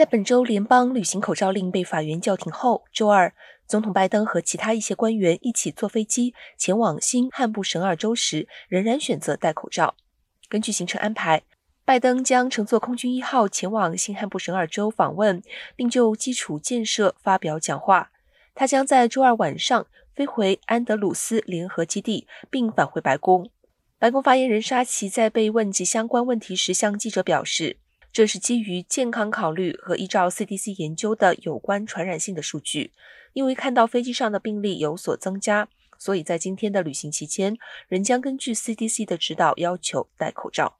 在本周联邦旅行口罩令被法院叫停后，周二，总统拜登和其他一些官员一起坐飞机前往新罕布什尔州时，仍然选择戴口罩。根据行程安排，拜登将乘坐空军一号前往新罕布什尔州访问，并就基础建设发表讲话。他将在周二晚上飞回安德鲁斯联合基地，并返回白宫。白宫发言人沙奇在被问及相关问题时，向记者表示。这是基于健康考虑和依照 CDC 研究的有关传染性的数据，因为看到飞机上的病例有所增加，所以在今天的旅行期间，仍将根据 CDC 的指导要求戴口罩。